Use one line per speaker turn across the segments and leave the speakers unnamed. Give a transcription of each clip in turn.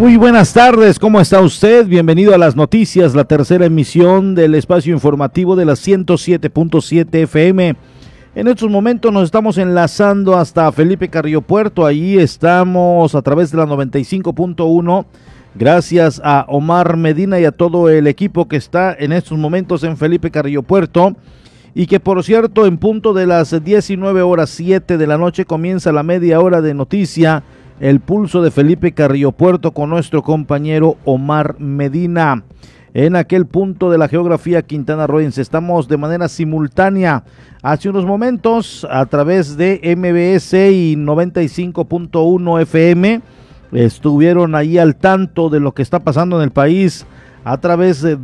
Muy buenas tardes, ¿cómo está usted? Bienvenido a las noticias, la tercera emisión del espacio informativo de la 107.7 FM. En estos momentos nos estamos enlazando hasta Felipe Carrillo Puerto, ahí estamos a través de la 95.1. Gracias a Omar Medina y a todo el equipo que está en estos momentos en Felipe Carrillo Puerto. Y que por cierto, en punto de las 19 horas 7 de la noche comienza la media hora de noticia el pulso de Felipe Carrillo Puerto con nuestro compañero Omar Medina. En aquel punto de la geografía Quintana Rooense estamos de manera simultánea hace unos momentos a través de MBS y 95.1 FM. Estuvieron ahí al tanto de lo que está pasando en el país a través de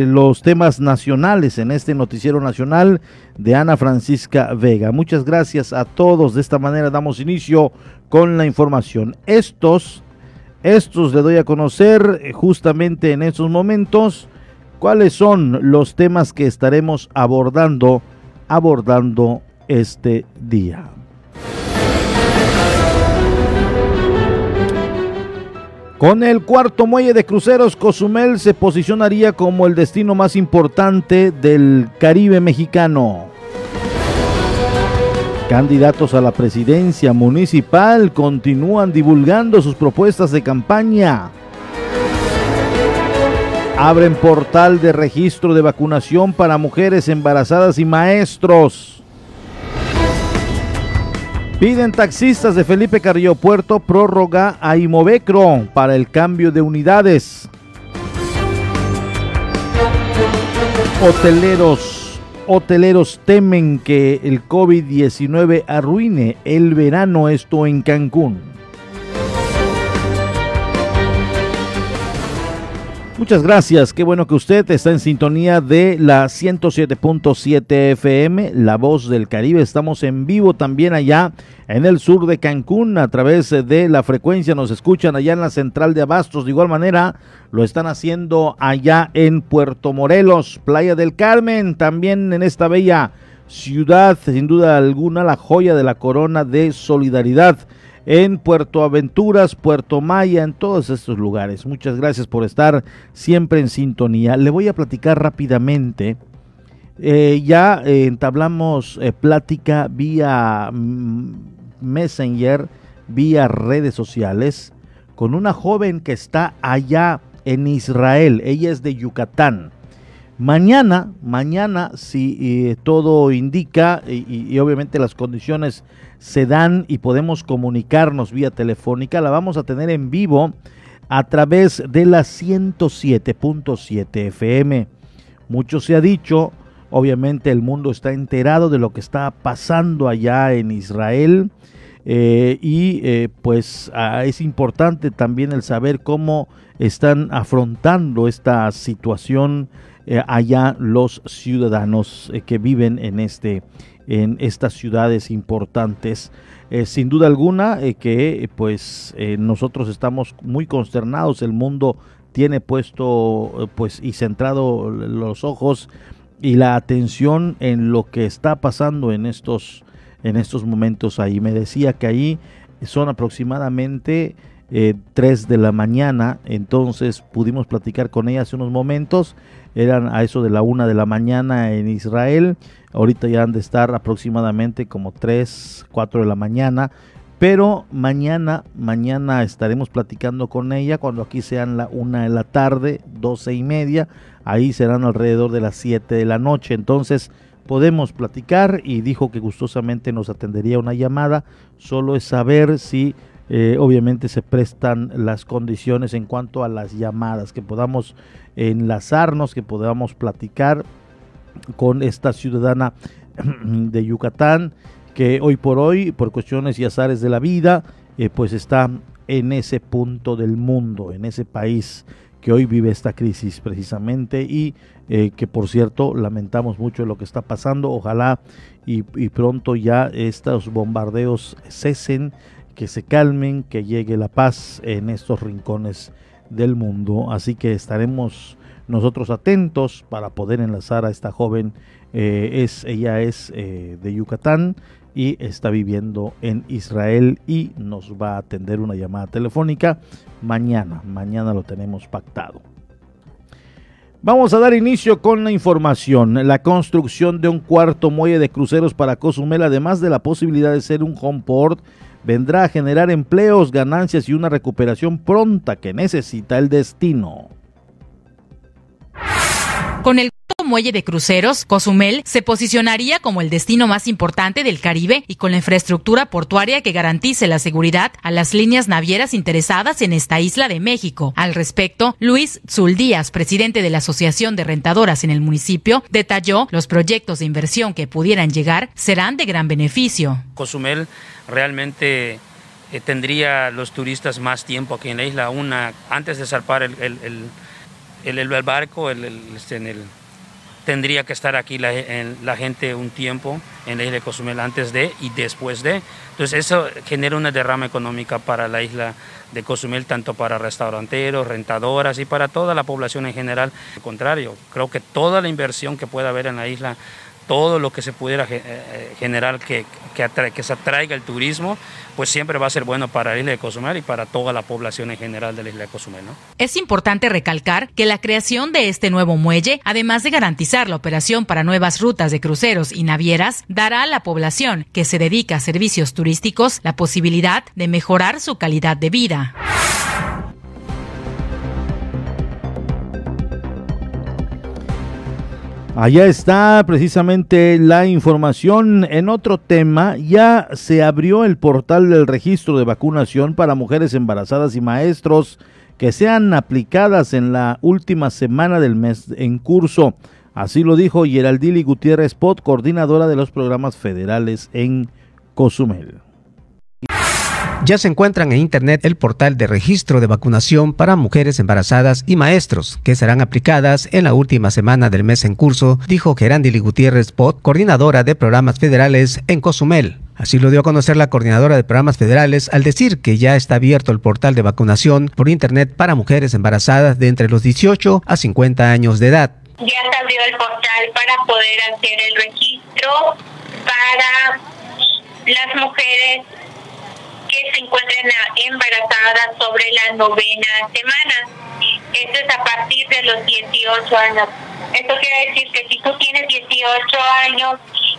eh, los temas nacionales en este noticiero nacional de Ana Francisca Vega. Muchas gracias a todos. De esta manera damos inicio con la información. Estos, estos le doy a conocer eh, justamente en estos momentos cuáles son los temas que estaremos abordando, abordando este día. Con el cuarto muelle de cruceros, Cozumel se posicionaría como el destino más importante del Caribe mexicano. Candidatos a la presidencia municipal continúan divulgando sus propuestas de campaña. Abren portal de registro de vacunación para mujeres embarazadas y maestros. Piden taxistas de Felipe Carrillo Puerto prórroga a Imovecro para el cambio de unidades. Hoteleros hoteleros temen que el COVID-19 arruine el verano, esto en Cancún. Muchas gracias, qué bueno que usted está en sintonía de la 107.7 FM, La Voz del Caribe. Estamos en vivo también allá en el sur de Cancún a través de la frecuencia. Nos escuchan allá en la central de Abastos. De igual manera, lo están haciendo allá en Puerto Morelos, Playa del Carmen, también en esta bella ciudad, sin duda alguna, la joya de la corona de solidaridad en Puerto Aventuras, Puerto Maya, en todos estos lugares. Muchas gracias por estar siempre en sintonía. Le voy a platicar rápidamente. Eh, ya eh, entablamos eh, plática vía mm, Messenger, vía redes sociales, con una joven que está allá en Israel. Ella es de Yucatán. Mañana, mañana, si todo indica y, obviamente las condiciones se dan y podemos comunicarnos vía telefónica, la vamos a tener en vivo a través de la 107.7 FM. Mucho se ha dicho, obviamente el mundo está enterado de lo que está pasando allá en Israel eh, y eh, pues es importante también el saber cómo están afrontando esta situación eh, allá los ciudadanos que viven en este en estas ciudades importantes. sin duda alguna que pues nosotros estamos muy consternados, el mundo tiene puesto pues y centrado los ojos y la atención en lo que está pasando en estos en estos momentos ahí. Me decía que ahí son aproximadamente eh, 3 de la mañana, entonces pudimos platicar con ella hace unos momentos, eran a eso de la 1 de la mañana en Israel, ahorita ya han de estar aproximadamente como 3, 4 de la mañana, pero mañana, mañana estaremos platicando con ella cuando aquí sean la 1 de la tarde, 12 y media, ahí serán alrededor de las 7 de la noche, entonces podemos platicar y dijo que gustosamente nos atendería una llamada. Solo es saber si eh, obviamente se prestan las condiciones en cuanto a las llamadas, que podamos enlazarnos, que podamos platicar con esta ciudadana de Yucatán, que hoy por hoy, por cuestiones y azares de la vida, eh, pues está en ese punto del mundo, en ese país que hoy vive esta crisis precisamente y eh, que por cierto lamentamos mucho lo que está pasando. Ojalá y, pronto ya estos bombardeos cesen, que se calmen, que llegue la paz en estos rincones del mundo. Así que estaremos nosotros atentos para poder enlazar a esta joven. Eh, es, ella es eh, de Yucatán y está viviendo en Israel y nos va a atender una llamada telefónica mañana. Mañana lo tenemos pactado. Vamos a dar inicio con la información. La construcción de un cuarto muelle de cruceros para Cozumel, además de la posibilidad de ser un home port, vendrá a generar empleos, ganancias y una recuperación pronta que necesita el destino.
Con el muelle de cruceros, Cozumel se posicionaría como el destino más importante del Caribe y con la infraestructura portuaria que garantice la seguridad a las líneas navieras interesadas en esta isla de México. Al respecto, Luis Zuldías, presidente de la Asociación de Rentadoras en el municipio, detalló los proyectos de inversión que pudieran llegar serán de gran beneficio.
Cozumel realmente eh, tendría los turistas más tiempo aquí en la isla, una antes de zarpar el, el, el, el barco, este, en el tendría que estar aquí la, gente un tiempo en la isla de Cozumel antes de y después de. Entonces eso genera una derrama económica para la isla de Cozumel, tanto para restauranteros, rentadoras y para toda la población en general. Al contrario, creo que toda la inversión que pueda haber en la isla todo lo que se pudiera eh, eh, generar que, que, se atraiga el turismo, pues siempre va a ser bueno para la isla de Cozumel y para toda la población en general de la isla de Cozumel. ¿no?
Es importante recalcar que la creación de este nuevo muelle, además de garantizar la operación para nuevas rutas de cruceros y navieras, dará a la población que se dedica a servicios turísticos la posibilidad de mejorar su calidad de vida.
Allá está precisamente la información. En otro tema, ya se abrió el portal del registro de vacunación para mujeres embarazadas y maestros que sean aplicadas en la última semana del mes en curso. Así lo dijo Geraldili Gutiérrez Pot, coordinadora de los programas federales en Cozumel.
Ya se encuentran en Internet el portal de registro de vacunación para mujeres embarazadas y maestros, que serán aplicadas en la última semana del mes en curso, dijo Gerandili Gutiérrez Pot, coordinadora de programas federales en Cozumel. Así lo dio a conocer la coordinadora de programas federales al decir que ya está abierto el portal de vacunación por Internet para mujeres embarazadas de entre los 18 a 50 años de edad.
Ya se abrió el portal para poder hacer el registro para las mujeres se encuentren embarazadas sobre la novena semana. Esto es a partir de los 18 años. Esto quiere decir que si tú tienes 18 años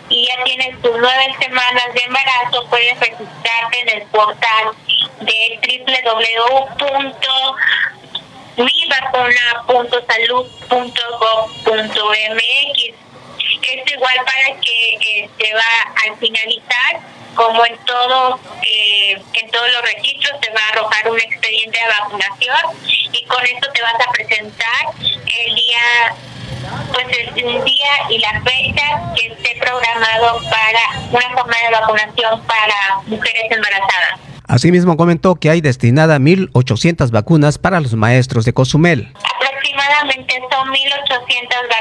y ya tienes tus nueve semanas de embarazo, puedes registrarte en el portal de www.mivacuna.salud.gov.mx. Esto igual para que se este, va a finalizar como en todo eh, en todos los registros te va a arrojar un expediente de vacunación y con esto te vas a presentar el día pues el, día y la fecha que esté programado para una jornada de vacunación para mujeres embarazadas.
Asimismo comentó que hay destinada 1.800 vacunas para los maestros de Cozumel.
Aproximadamente son 1.800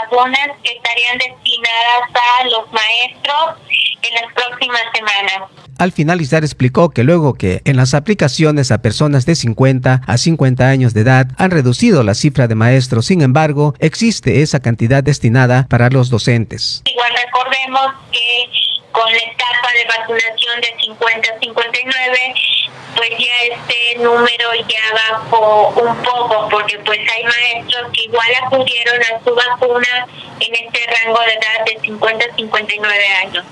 vacunas que estarían destinadas a los maestros en las próximas semanas.
Al finalizar explicó que luego que en las aplicaciones a personas de 50 a 50 años de edad han reducido la cifra de maestros, sin embargo, existe esa cantidad destinada para los docentes.
Igual recordemos que con la etapa de vacunación de 50 a 59, pues ya este número ya bajó un poco, porque pues hay maestros que igual acudieron a su vacuna en este rango de edad de 50 a 59 años.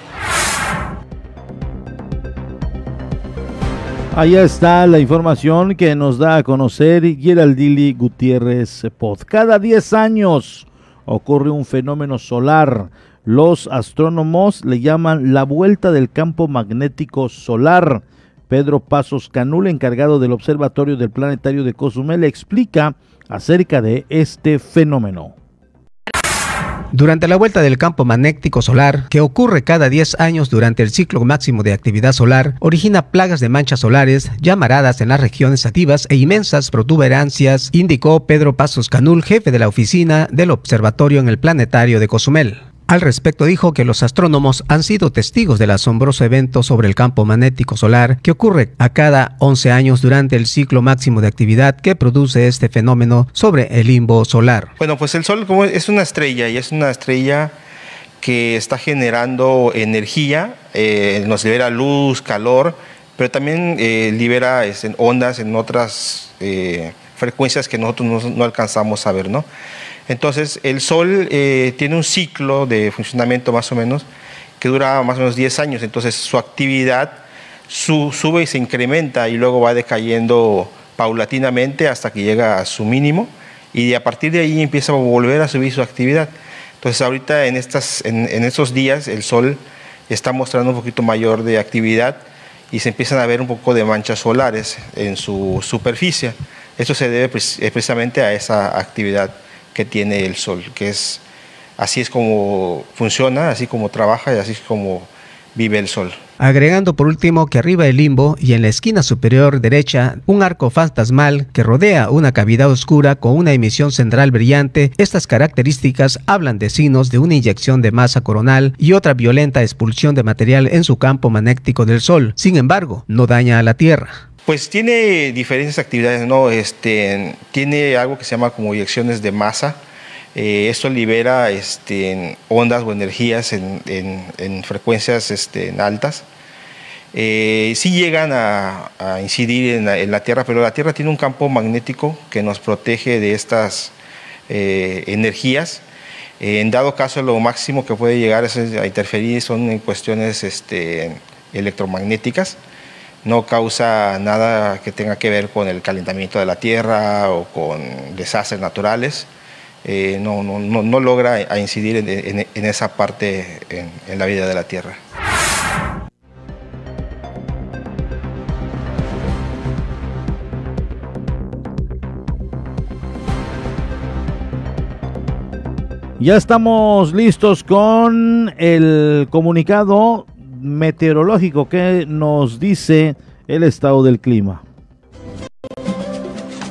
Allá está la información que nos da a conocer Geraldili Gutiérrez Pod. Cada 10 años ocurre un fenómeno solar. Los astrónomos le llaman la vuelta del campo magnético solar. Pedro Pasos Canul, encargado del Observatorio del Planetario de Cozumel, explica acerca de este fenómeno.
Durante la vuelta del campo magnético solar, que ocurre cada 10 años durante el ciclo máximo de actividad solar, origina plagas de manchas solares, llamaradas en las regiones activas e inmensas protuberancias, indicó Pedro Pasos Canul, jefe de la oficina del observatorio en el planetario de Cozumel. Al respecto dijo que los astrónomos han sido testigos del asombroso evento sobre el campo magnético solar que ocurre a cada 11 años durante el ciclo máximo de actividad que produce este fenómeno sobre el limbo solar.
Bueno, pues el Sol es una estrella y es una estrella que está generando energía, eh, nos libera luz, calor, pero también eh, libera este, ondas en otras eh, frecuencias que nosotros no, alcanzamos a ver. ¿no? Entonces, el Sol tiene un ciclo de funcionamiento más o menos que dura más o menos 10 años, entonces su actividad sube y se incrementa y luego va decayendo paulatinamente hasta que llega a su mínimo y a partir de ahí empieza a volver a subir su actividad. Entonces ahorita en, estas, en, estos días el sol está mostrando un poquito mayor de actividad y se empiezan a ver un poco de manchas solares en su superficie. Eso se debe eh, precisamente a esa actividad que tiene el sol, que es así es como funciona, así como trabaja y así es como vive el sol.
Agregando por último que arriba del limbo y en la esquina superior derecha un arco fantasmal que rodea una cavidad oscura con una emisión central brillante, estas características hablan de signos de una inyección de masa coronal y otra violenta expulsión de material en su campo magnético del Sol. Sin embargo, no daña a la Tierra.
Pues tiene diferentes actividades, ¿no? Este, tiene algo que se llama como inyecciones de masa, eh, esto libera este, ondas o energías en, frecuencias este, altas. Eh, sí llegan a, incidir en la, Tierra, pero la Tierra tiene un campo magnético que nos protege de estas eh, energías. en dado caso, lo máximo que puede llegar a interferir son en cuestiones este, electromagnéticas. No causa nada que tenga que ver con el calentamiento de la Tierra o con desastres naturales. Eh, no, no, no, logra incidir en, esa parte en, la vida de la Tierra.
Ya estamos listos con el comunicado meteorológico que nos dice el estado del clima.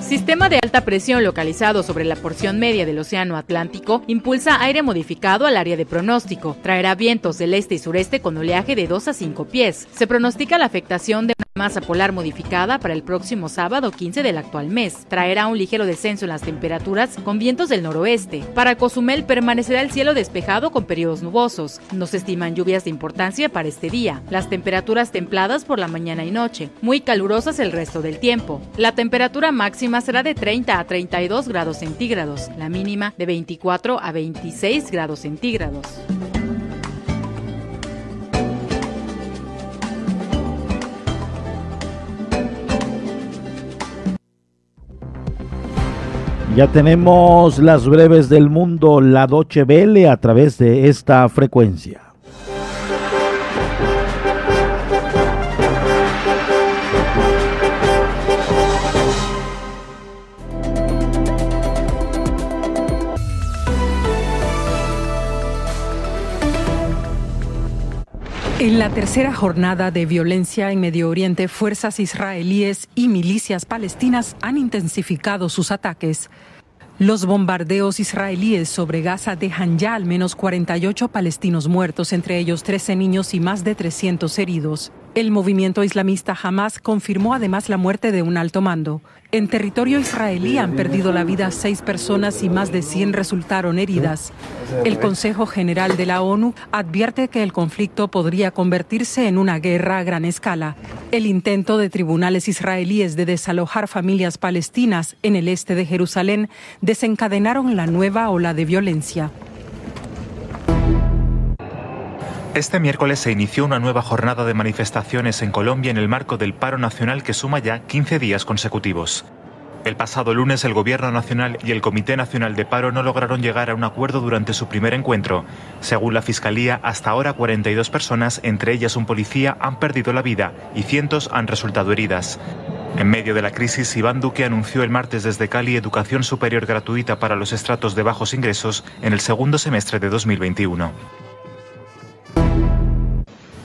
Sistema de alta presión localizado sobre la porción media del Océano Atlántico impulsa aire modificado al área de pronóstico. Traerá vientos del este y sureste con oleaje de 2 a 5 pies. Se pronostica la afectación de Masa polar modificada para el próximo sábado 15 del actual mes. Traerá un ligero descenso en las temperaturas con vientos del noroeste. Para Cozumel permanecerá el cielo despejado con periodos nubosos. No se estiman lluvias de importancia para este día. Las temperaturas templadas por la mañana y noche. Muy calurosas el resto del tiempo. La temperatura máxima será de 30 a 32 grados centígrados. La mínima de 24 a 26 grados centígrados.
Ya tenemos las breves del mundo, la Doche Vele, a través de esta frecuencia.
En la tercera jornada de violencia en Medio Oriente, fuerzas israelíes y milicias palestinas han intensificado sus ataques. Los bombardeos israelíes sobre Gaza dejan ya al menos 48 palestinos muertos, entre ellos 13 niños y más de 300 heridos. El movimiento islamista Hamas confirmó además la muerte de un alto mando. En territorio israelí han perdido la vida seis personas y más de 100 resultaron heridas. El Consejo General de la ONU advierte que el conflicto podría convertirse en una guerra a gran escala. El intento de tribunales israelíes de desalojar familias palestinas en el este de Jerusalén desencadenaron la nueva ola de violencia.
Este miércoles se inició una nueva jornada de manifestaciones en Colombia en el marco del paro nacional que suma ya 15 días consecutivos. El pasado lunes el Gobierno Nacional y el Comité Nacional de Paro no lograron llegar a un acuerdo durante su primer encuentro. Según la Fiscalía, hasta ahora 42 personas, entre ellas un policía, han perdido la vida y cientos han resultado heridas. En medio de la crisis, Iván Duque anunció el martes desde Cali educación superior gratuita para los estratos de bajos ingresos en el segundo semestre de 2021.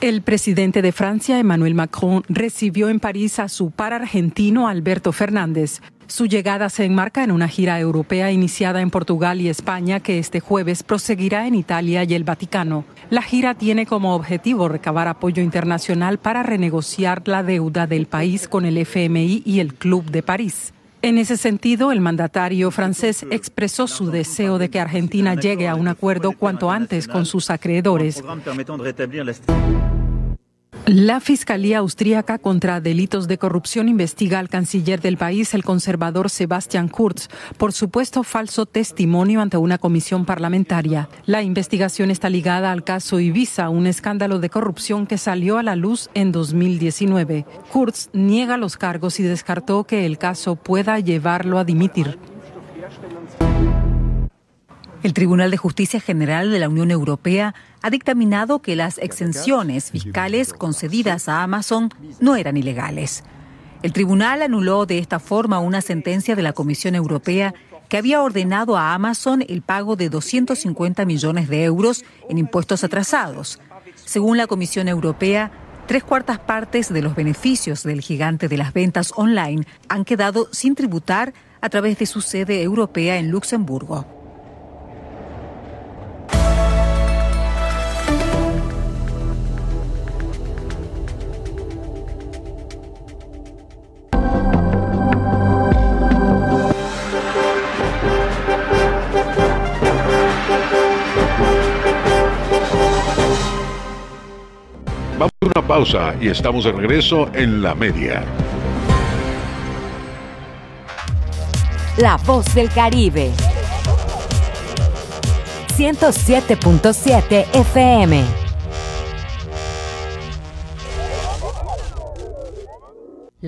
El presidente de Francia, Emmanuel Macron, recibió en París a su par argentino Alberto Fernández. Su llegada se enmarca en una gira europea iniciada en Portugal y España que este jueves proseguirá en Italia y el Vaticano. La gira tiene como objetivo recabar apoyo internacional para renegociar la deuda del país con el FMI y el Club de París. En ese sentido, el mandatario francés expresó su deseo de que Argentina llegue a un acuerdo cuanto antes con sus acreedores. La Fiscalía Austríaca contra Delitos de Corrupción investiga al canciller del país, el conservador Sebastian Kurz, por supuesto falso testimonio ante una comisión parlamentaria. La investigación está ligada al caso Ibiza, un escándalo de corrupción que salió a la luz en 2019. Kurz niega los cargos y descartó que el caso pueda llevarlo a dimitir.
El Tribunal de Justicia General de la Unión Europea ha dictaminado que las exenciones fiscales concedidas a Amazon no eran ilegales. El tribunal anuló de esta forma una sentencia de la Comisión Europea que había ordenado a Amazon el pago de 250 millones de euros en impuestos atrasados. Según la Comisión Europea, tres cuartas partes de los beneficios del gigante de las ventas online han quedado sin tributar a través de su sede europea en Luxemburgo.
Y estamos de regreso en la media.
La voz del Caribe. 107.7 FM.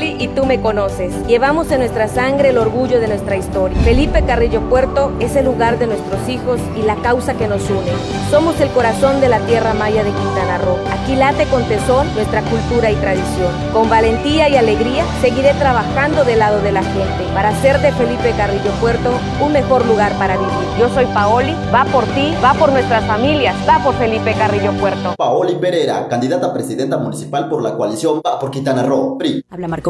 Y tú me conoces. Llevamos en nuestra sangre el orgullo de nuestra historia. Felipe Carrillo Puerto es el lugar de nuestros hijos y la causa que nos une. Somos el corazón de la tierra maya de Quintana Roo. Aquí late con tesón nuestra cultura y tradición. Con valentía y alegría seguiré trabajando del lado de la gente para hacer de Felipe Carrillo Puerto un mejor lugar para vivir. Yo soy Paoli, va por ti, va por nuestras familias, va por Felipe Carrillo Puerto.
Paoli Pereira, candidata a presidenta municipal por la coalición Va por Quintana Roo, PRI.
Habla Marco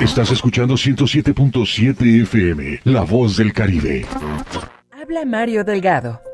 Estás escuchando 107.7 FM, La Voz del Caribe.
Habla Mario Delgado.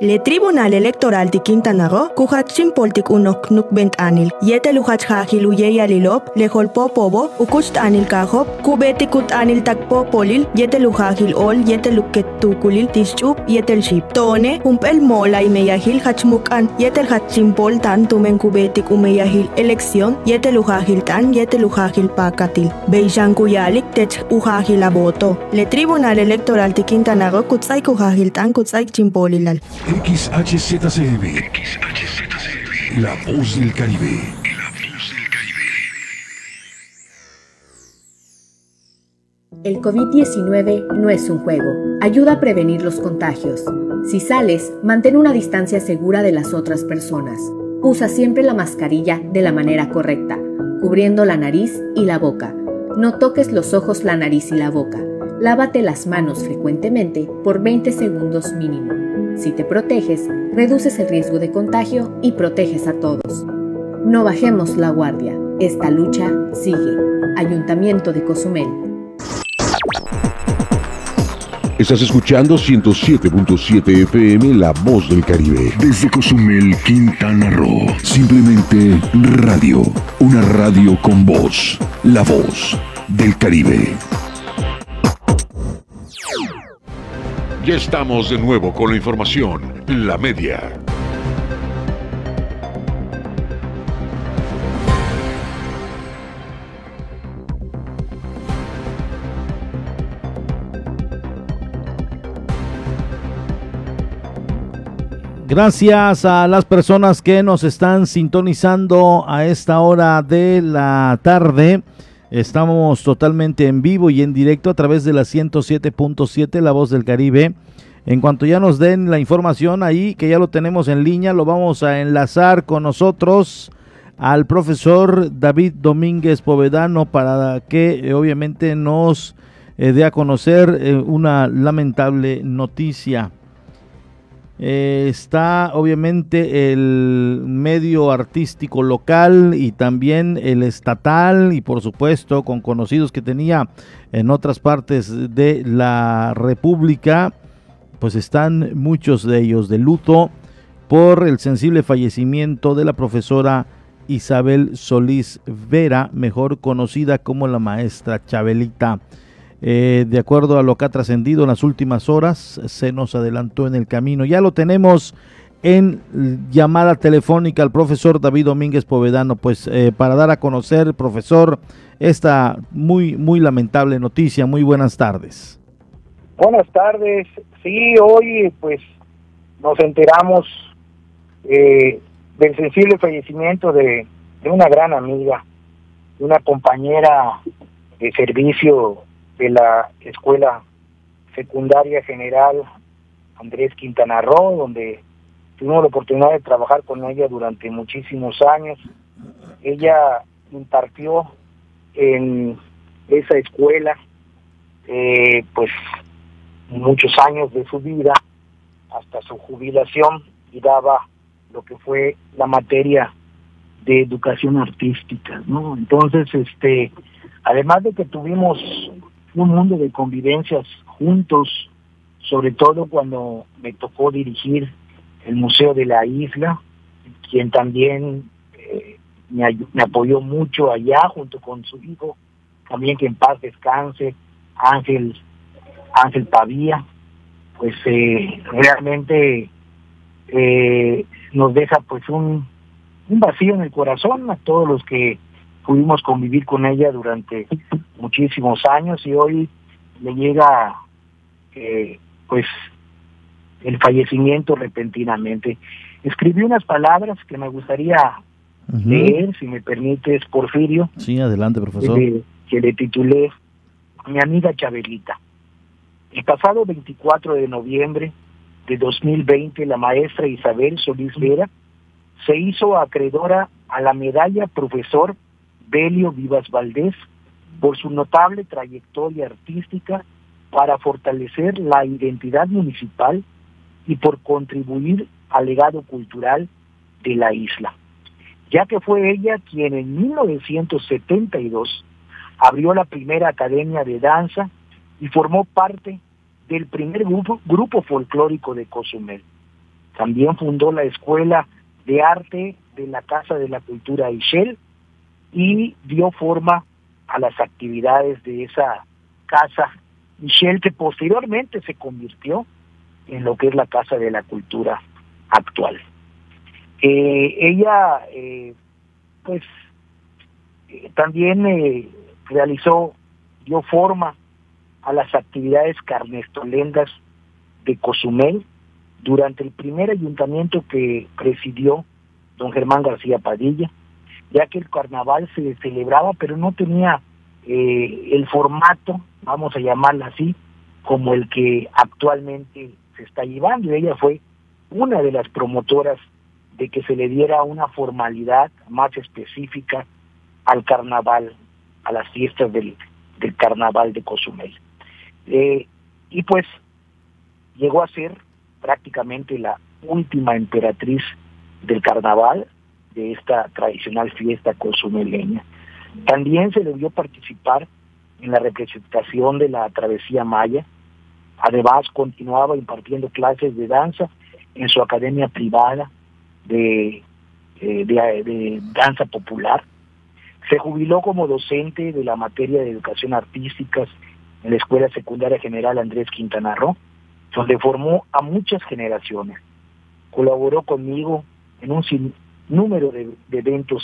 Le Tribunal Electoral de Quintana Roo, kuhat simpoltik unok nuk bent anil, yete luhat hajil uye alilop, le holpo pobo, ukust anil kahop, kubeti kut anil takpo polil, yete lujahil ol, yete luket tukulil, tischup, yetel ship. Tone, humpel mola y meyahil hachmukan, yetel hat simpol tan tumen kubetik umeyahil elección, yete lujahil tan, yete lujahil pakatil. Beijan kuyalik tech ujahil aboto. Le Tribunal Electoral de Quintana Roo, kutsay kujahil tan, kutsay chimpolilal.
XHZCB. XHZCB. La voz del Caribe. La voz del Caribe.
El COVID-19 no es un juego. Ayuda a prevenir los contagios. Si sales, mantén una distancia segura de las otras personas. Usa siempre la mascarilla de la manera correcta, cubriendo la nariz y la boca. No toques los ojos, la nariz y la boca. Lávate las manos frecuentemente por 20 segundos mínimo. Si te proteges, reduces el riesgo de contagio y proteges a todos. No bajemos la guardia. Esta lucha sigue. Ayuntamiento de Cozumel.
Estás escuchando 107.7 FM La Voz del Caribe. Desde Cozumel, Quintana Roo. Simplemente radio. Una radio con voz. La Voz del Caribe. Ya estamos de nuevo con la información. La media.
Gracias a las personas que nos están sintonizando a esta hora de la tarde. Estamos totalmente en vivo y en directo a través de la 107.7 La Voz del Caribe. En cuanto ya nos den la información ahí, que ya lo tenemos en línea, lo vamos a enlazar con nosotros al profesor David Domínguez Povedano para que eh, obviamente nos eh, dé a conocer eh, una lamentable noticia. Eh, está obviamente el medio artístico local y también el estatal y por supuesto con conocidos que tenía en otras partes de la República, pues están muchos de ellos de luto por el sensible fallecimiento de la profesora Isabel Solís Vera, mejor conocida como la maestra Chabelita. Eh, de acuerdo a lo que ha trascendido en las últimas horas, se nos adelantó en el camino. Ya lo tenemos en llamada telefónica al profesor David Domínguez Povedano, pues eh, para dar a conocer, profesor, esta muy, muy lamentable noticia. Muy buenas tardes.
Buenas tardes. Sí, hoy pues nos enteramos eh, del sensible fallecimiento de, de una gran amiga, una compañera de servicio de la Escuela Secundaria General Andrés Quintana Roo, donde tuvimos la oportunidad de trabajar con ella durante muchísimos años. Ella impartió en esa escuela eh, pues muchos años de su vida hasta su jubilación y daba lo que fue la materia de educación artística, ¿no? Entonces, este, además de que tuvimos un mundo de convivencias juntos, sobre todo cuando me tocó dirigir el Museo de la Isla, quien también eh, me, apoyó mucho allá junto con su hijo, también que en paz descanse, Ángel, Ángel Pavía, pues eh, realmente eh, nos deja pues un vacío en el corazón a todos los que pudimos convivir con ella durante muchísimos años y hoy le llega eh, pues el fallecimiento repentinamente. Escribí unas palabras que me gustaría leer, si me permites, Porfirio.
Sí, adelante, profesor.
Que le, titulé Mi amiga Chabelita. El pasado 24 de noviembre de 2020, la maestra Isabel Solís Vera se hizo acreedora a la medalla Profesor Belio Vivas Valdés por su notable trayectoria artística para fortalecer la identidad municipal y por contribuir al legado cultural de la isla, ya que fue ella quien en 1972 abrió la primera academia de danza y formó parte del primer grupo, folclórico de Cozumel. También fundó la Escuela de Arte de la Casa de la Cultura Ishel y dio forma a las actividades de esa casa Michelle que posteriormente se convirtió en lo que es la Casa de la Cultura actual. Eh, ella, eh, pues, eh, también realizó, dio forma a las actividades carnestolendas de Cozumel durante el primer ayuntamiento que presidió don Germán García Padilla, ya que el carnaval se celebraba, pero no tenía eh, el formato vamos a llamarla así, como el que actualmente se está llevando. Ella fue una de las promotoras de que se le diera una formalidad más específica al carnaval, a las fiestas del, del carnaval de Cozumel. Eh, y pues llegó a ser prácticamente la última emperatriz del carnaval de esta tradicional fiesta cozumeleña. También se le vio participar en la representación de la travesía maya. Además, continuaba impartiendo clases de danza en su academia privada de, eh, de, danza popular. Se jubiló como docente de la materia de educación artística en la Escuela Secundaria General Andrés Quintana Roo, donde formó a muchas generaciones. Colaboró conmigo en un número de, eventos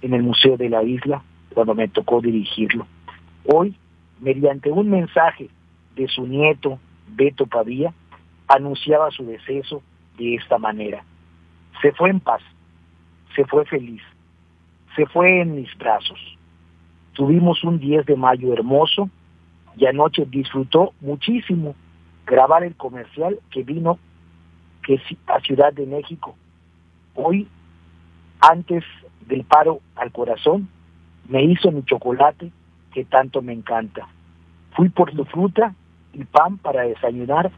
en el Museo de la Isla, cuando me tocó dirigirlo. Hoy, mediante un mensaje de su nieto, Beto Pavía, anunciaba su deceso de esta manera. Se fue en paz, se fue feliz, se fue en mis brazos. Tuvimos un 10 de mayo hermoso y anoche disfrutó muchísimo grabar el comercial que vino que a Ciudad de México. Hoy, antes del paro al corazón, me hizo mi chocolate que tanto me encanta. Fui por su fruta y pan para desayunar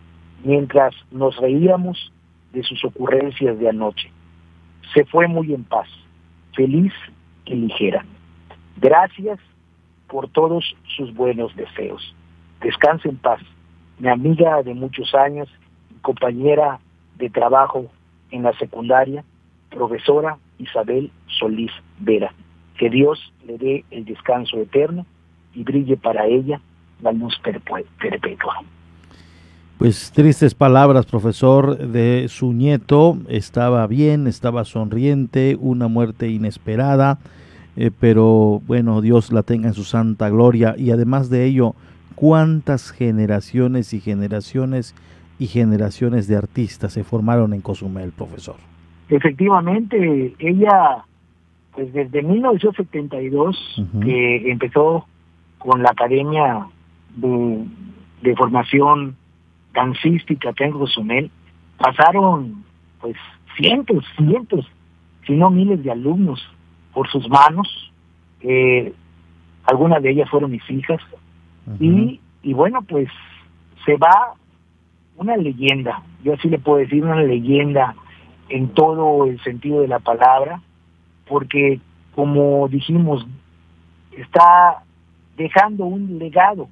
mientras nos reíamos de sus ocurrencias de anoche. Se fue muy en paz, feliz y ligera. Gracias por todos sus buenos deseos. Descanse en paz, mi amiga de muchos años, compañera de trabajo en la secundaria, profesora Isabel Solís Vera. Que Dios le dé el descanso eterno y brille para ella la luz perpetua.
Pues tristes palabras, profesor, de su nieto. Estaba bien, estaba sonriente, una muerte inesperada, eh, pero bueno, Dios la tenga en su santa gloria. Y además de ello, cuántas generaciones y generaciones y generaciones de artistas se formaron en Cozumel, profesor.
Efectivamente, ella, pues desde 1972, que empezó con la Academia de, Formación Dancística en Cozumel, pasaron pues cientos, cientos, si no miles de alumnos por sus manos. Eh, algunas de ellas fueron mis hijas. y, y bueno, pues se va una leyenda, yo así le puedo decir una leyenda en todo el sentido de la palabra, porque como dijimos, está dejando un legado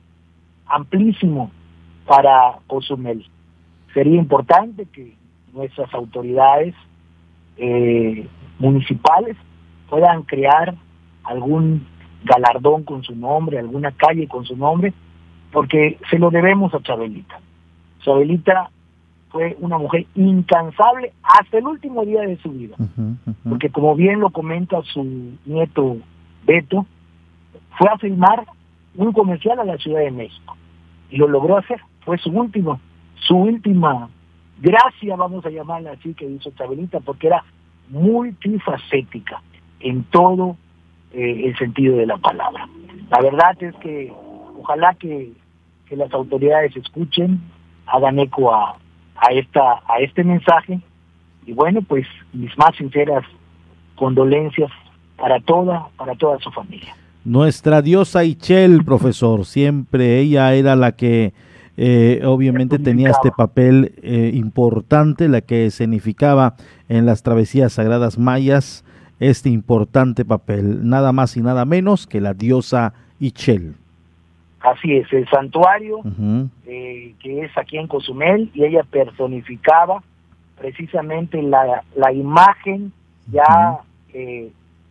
amplísimo para Cozumel. Sería importante que nuestras autoridades eh, municipales puedan crear algún galardón con su nombre, alguna calle con su nombre, porque se lo debemos a Chabelita. Chabelita fue una mujer incansable hasta el último día de su vida, porque como bien lo comenta su nieto Beto, fue a filmar un comercial a la Ciudad de México y lo logró hacer. Fue su último, su última gracia, vamos a llamarla así, que hizo Chabelita, porque era multifacética en todo eh, el sentido de la palabra. La verdad es que ojalá que, que las autoridades escuchen, hagan eco a, a, esta, a este mensaje y bueno, pues mis más sinceras condolencias para toda, para toda su familia.
Nuestra diosa Ichel, profesor, siempre ella era la que eh, obviamente tenía este papel eh, importante, la que escenificaba en las travesías sagradas mayas este importante papel, nada más y nada menos que la diosa Ichel.
Así es, el santuario eh, que es aquí en Cozumel y ella personificaba precisamente la, la imagen ya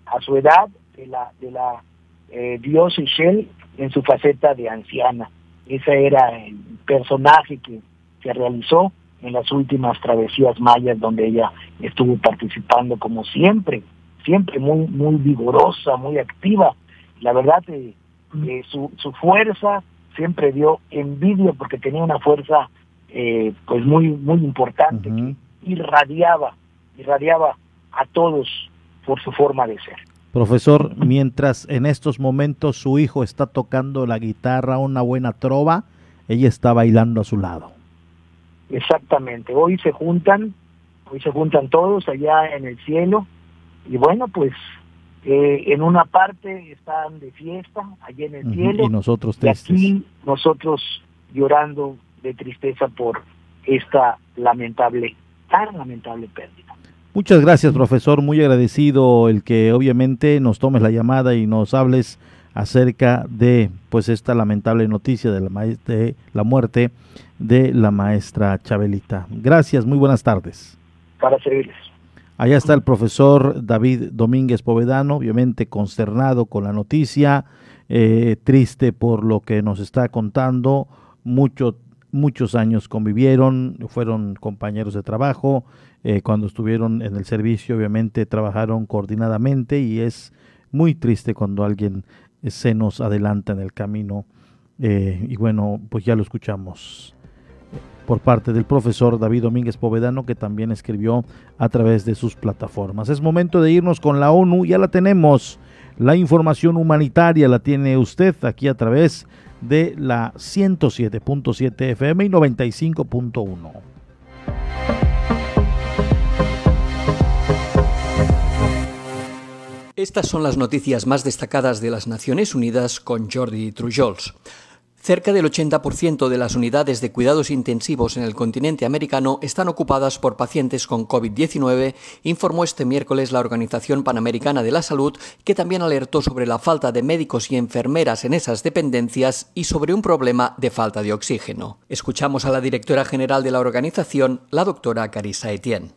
a su edad de la, de la eh, Dios Shell en su faceta de anciana. Ese era el personaje que se realizó en las últimas travesías mayas donde ella estuvo participando como siempre, siempre muy muy vigorosa, muy activa. La verdad eh, eh su, su fuerza siempre dio envidia porque tenía una fuerza eh, pues muy muy importante que irradiaba irradiaba a todos por su forma de ser.
Profesor, mientras en estos momentos su hijo está tocando la guitarra, una buena trova, ella está bailando a su lado.
Exactamente, hoy se juntan, hoy se juntan todos allá en el cielo y bueno, pues eh, en una parte están de fiesta, allá en el cielo,
y nosotros
y aquí nosotros llorando de tristeza por esta lamentable, tan lamentable pérdida.
Muchas gracias, profesor. Muy agradecido el que obviamente nos tomes la llamada y nos hables acerca de pues esta lamentable noticia de la, de la muerte de la maestra Chabelita. Gracias, muy buenas tardes.
Para servirles.
Allá está el profesor David Domínguez Povedano, obviamente consternado con la noticia, eh, triste por lo que nos está contando. Mucho, muchos años convivieron, fueron compañeros de trabajo. Eh, cuando estuvieron en el servicio, obviamente trabajaron coordinadamente y es muy triste cuando alguien se nos adelanta en el camino. Eh, y bueno, pues ya lo escuchamos por parte del profesor David Domínguez Povedano, que también escribió a través de sus plataformas. Es momento de irnos con la ONU, ya la tenemos. La información humanitaria la tiene usted aquí a través de la 107.7 FM y 95.1.
Estas son las noticias más destacadas de las Naciones Unidas con Jordi Trujols. Cerca del 80% de las unidades de cuidados intensivos en el continente americano están ocupadas por pacientes con COVID-19, informó este miércoles la Organización Panamericana de la Salud, que también alertó sobre la falta de médicos y enfermeras en esas dependencias y sobre un problema de falta de oxígeno. Escuchamos a la directora general de la organización, la doctora Carissa Etienne.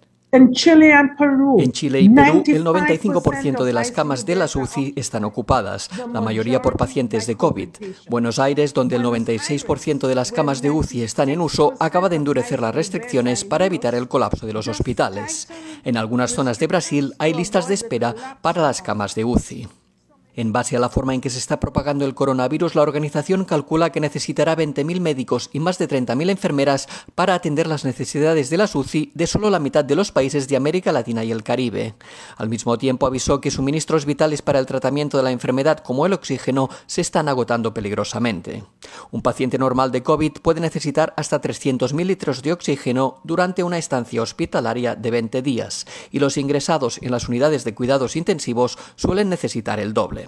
En Chile, y Perú, el 95% de las camas de las UCI están ocupadas, la mayoría por pacientes de COVID. Buenos Aires, donde el 96% de las camas de UCI están en uso, acaba de endurecer las restricciones para evitar el colapso de los hospitales. En algunas zonas de Brasil hay listas de espera para las camas de UCI. En base a la forma en que se está propagando el coronavirus, la organización calcula que necesitará 20.000 médicos y más de 30.000 enfermeras para atender las necesidades de la UCI de solo la mitad de los países de América Latina y el Caribe. Al mismo tiempo avisó que suministros vitales para el tratamiento de la enfermedad como el oxígeno se están agotando peligrosamente. Un paciente normal de COVID puede necesitar hasta 300.000 litros de oxígeno durante una estancia hospitalaria de 20 días y los ingresados en las unidades de cuidados intensivos suelen necesitar el doble.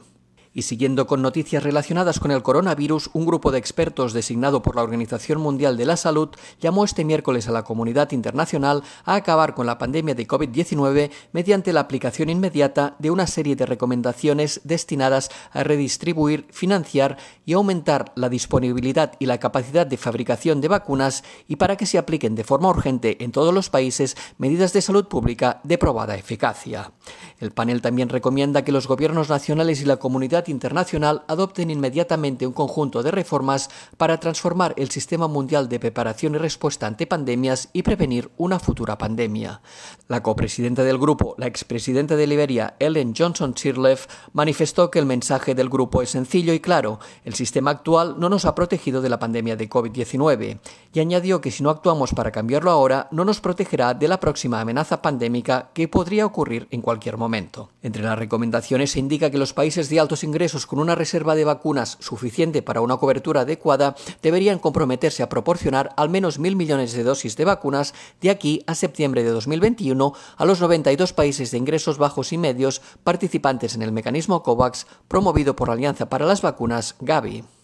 Y siguiendo con noticias relacionadas con el coronavirus, un grupo de expertos designado por la Organización Mundial de la Salud llamó este miércoles a la comunidad internacional a acabar con la pandemia de COVID-19 mediante la aplicación inmediata de una serie de recomendaciones destinadas a redistribuir, financiar y aumentar la disponibilidad y la capacidad de fabricación de vacunas y para que se apliquen de forma urgente en todos los países medidas de salud pública de probada eficacia. El panel también recomienda que los gobiernos nacionales y la comunidad internacional adopten inmediatamente un conjunto de reformas para transformar el sistema mundial de preparación y respuesta ante pandemias y prevenir una futura pandemia. La copresidenta del grupo, la expresidenta de Liberia, Ellen Johnson Sirleaf, manifestó que el mensaje del grupo es sencillo y claro, el sistema actual no nos ha protegido de la pandemia de COVID-19, y añadió que si no actuamos para cambiarlo ahora, no nos protegerá de la próxima amenaza pandémica que podría ocurrir en cualquier momento. Entre las recomendaciones se indica que los países de altos ingresos ingresos con una reserva de vacunas suficiente para una cobertura adecuada deberían comprometerse a proporcionar al menos mil millones de dosis de vacunas de aquí a septiembre de 2021 a los 92 países de ingresos bajos y medios participantes en el mecanismo COVAX promovido por la Alianza para las Vacunas Gavi.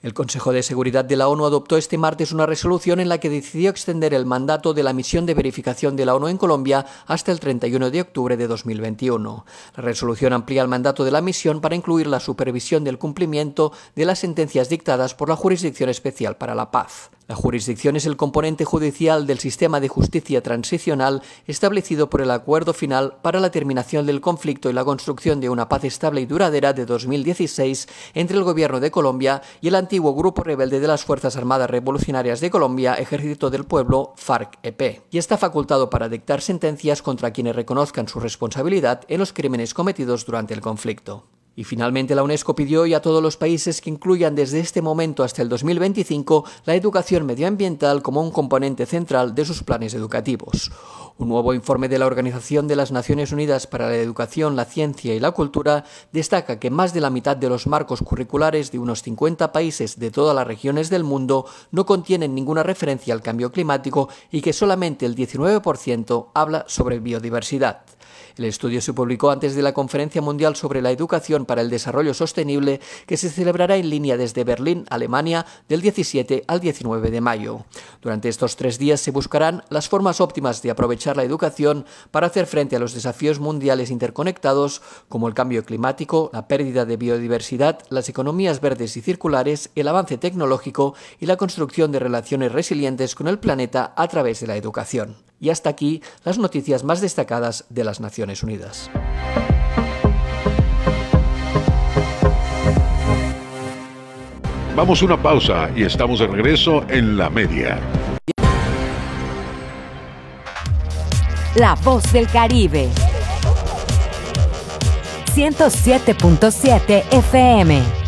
El Consejo de Seguridad de la ONU adoptó este martes una resolución en la que decidió extender el mandato de la misión de verificación de la ONU en Colombia hasta el 31 de octubre de 2021. La resolución amplía el mandato de la misión para incluir la supervisión del cumplimiento de las sentencias dictadas por la Jurisdicción Especial para la Paz. La jurisdicción es el componente judicial del sistema de justicia transicional establecido por el Acuerdo Final para la Terminación del Conflicto y la Construcción de una Paz Estable y Duradera de 2016 entre el Gobierno de Colombia y el antiguo Grupo Rebelde de las Fuerzas Armadas Revolucionarias de Colombia, Ejército del Pueblo, FARC-EP, y está facultado para dictar sentencias contra quienes reconozcan su responsabilidad en los crímenes cometidos durante el conflicto. Y finalmente la UNESCO pidió hoy a todos los países que incluyan desde este momento hasta el 2025 la educación medioambiental como un componente central de sus planes educativos. Un nuevo informe de la Organización de las Naciones Unidas para la Educación, la Ciencia y la Cultura destaca que más de la mitad de los marcos curriculares de unos 50 países de todas las regiones del mundo no contienen ninguna referencia al cambio climático y que solamente el 19% habla sobre biodiversidad. El estudio se publicó antes de la Conferencia Mundial sobre la Educación para el Desarrollo Sostenible que se celebrará en línea desde Berlín, Alemania, del 17 al 19 de mayo. Durante estos tres días se buscarán las formas óptimas de aprovechar la educación para hacer frente a los desafíos mundiales interconectados como el cambio climático, la pérdida de biodiversidad, las economías verdes y circulares, el avance tecnológico y la construcción de relaciones resilientes con el planeta a través de la educación. Y hasta aquí las noticias más destacadas de las Naciones Unidas.
Vamos a una pausa y estamos de regreso en la media.
La voz del Caribe. 107.7 FM.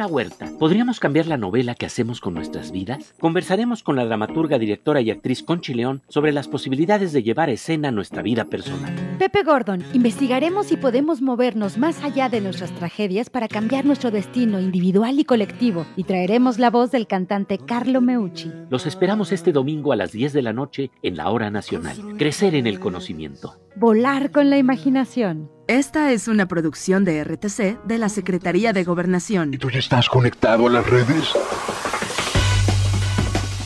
Nora Huerta, ¿podríamos cambiar la novela que hacemos con nuestras vidas? Conversaremos con la dramaturga, directora y actriz Conchi León sobre las posibilidades de llevar a escena nuestra vida personal.
Pepe Gordon, investigaremos si podemos movernos más allá de nuestras tragedias para cambiar nuestro destino individual y colectivo y traeremos la voz del cantante Carlo Meucci.
Los esperamos este domingo a las 10 de la noche en la Hora Nacional. Crecer en el conocimiento.
Volar con la imaginación.
Esta es una producción de RTC de la Secretaría de Gobernación.
¿Y tú ya estás conectado a las redes?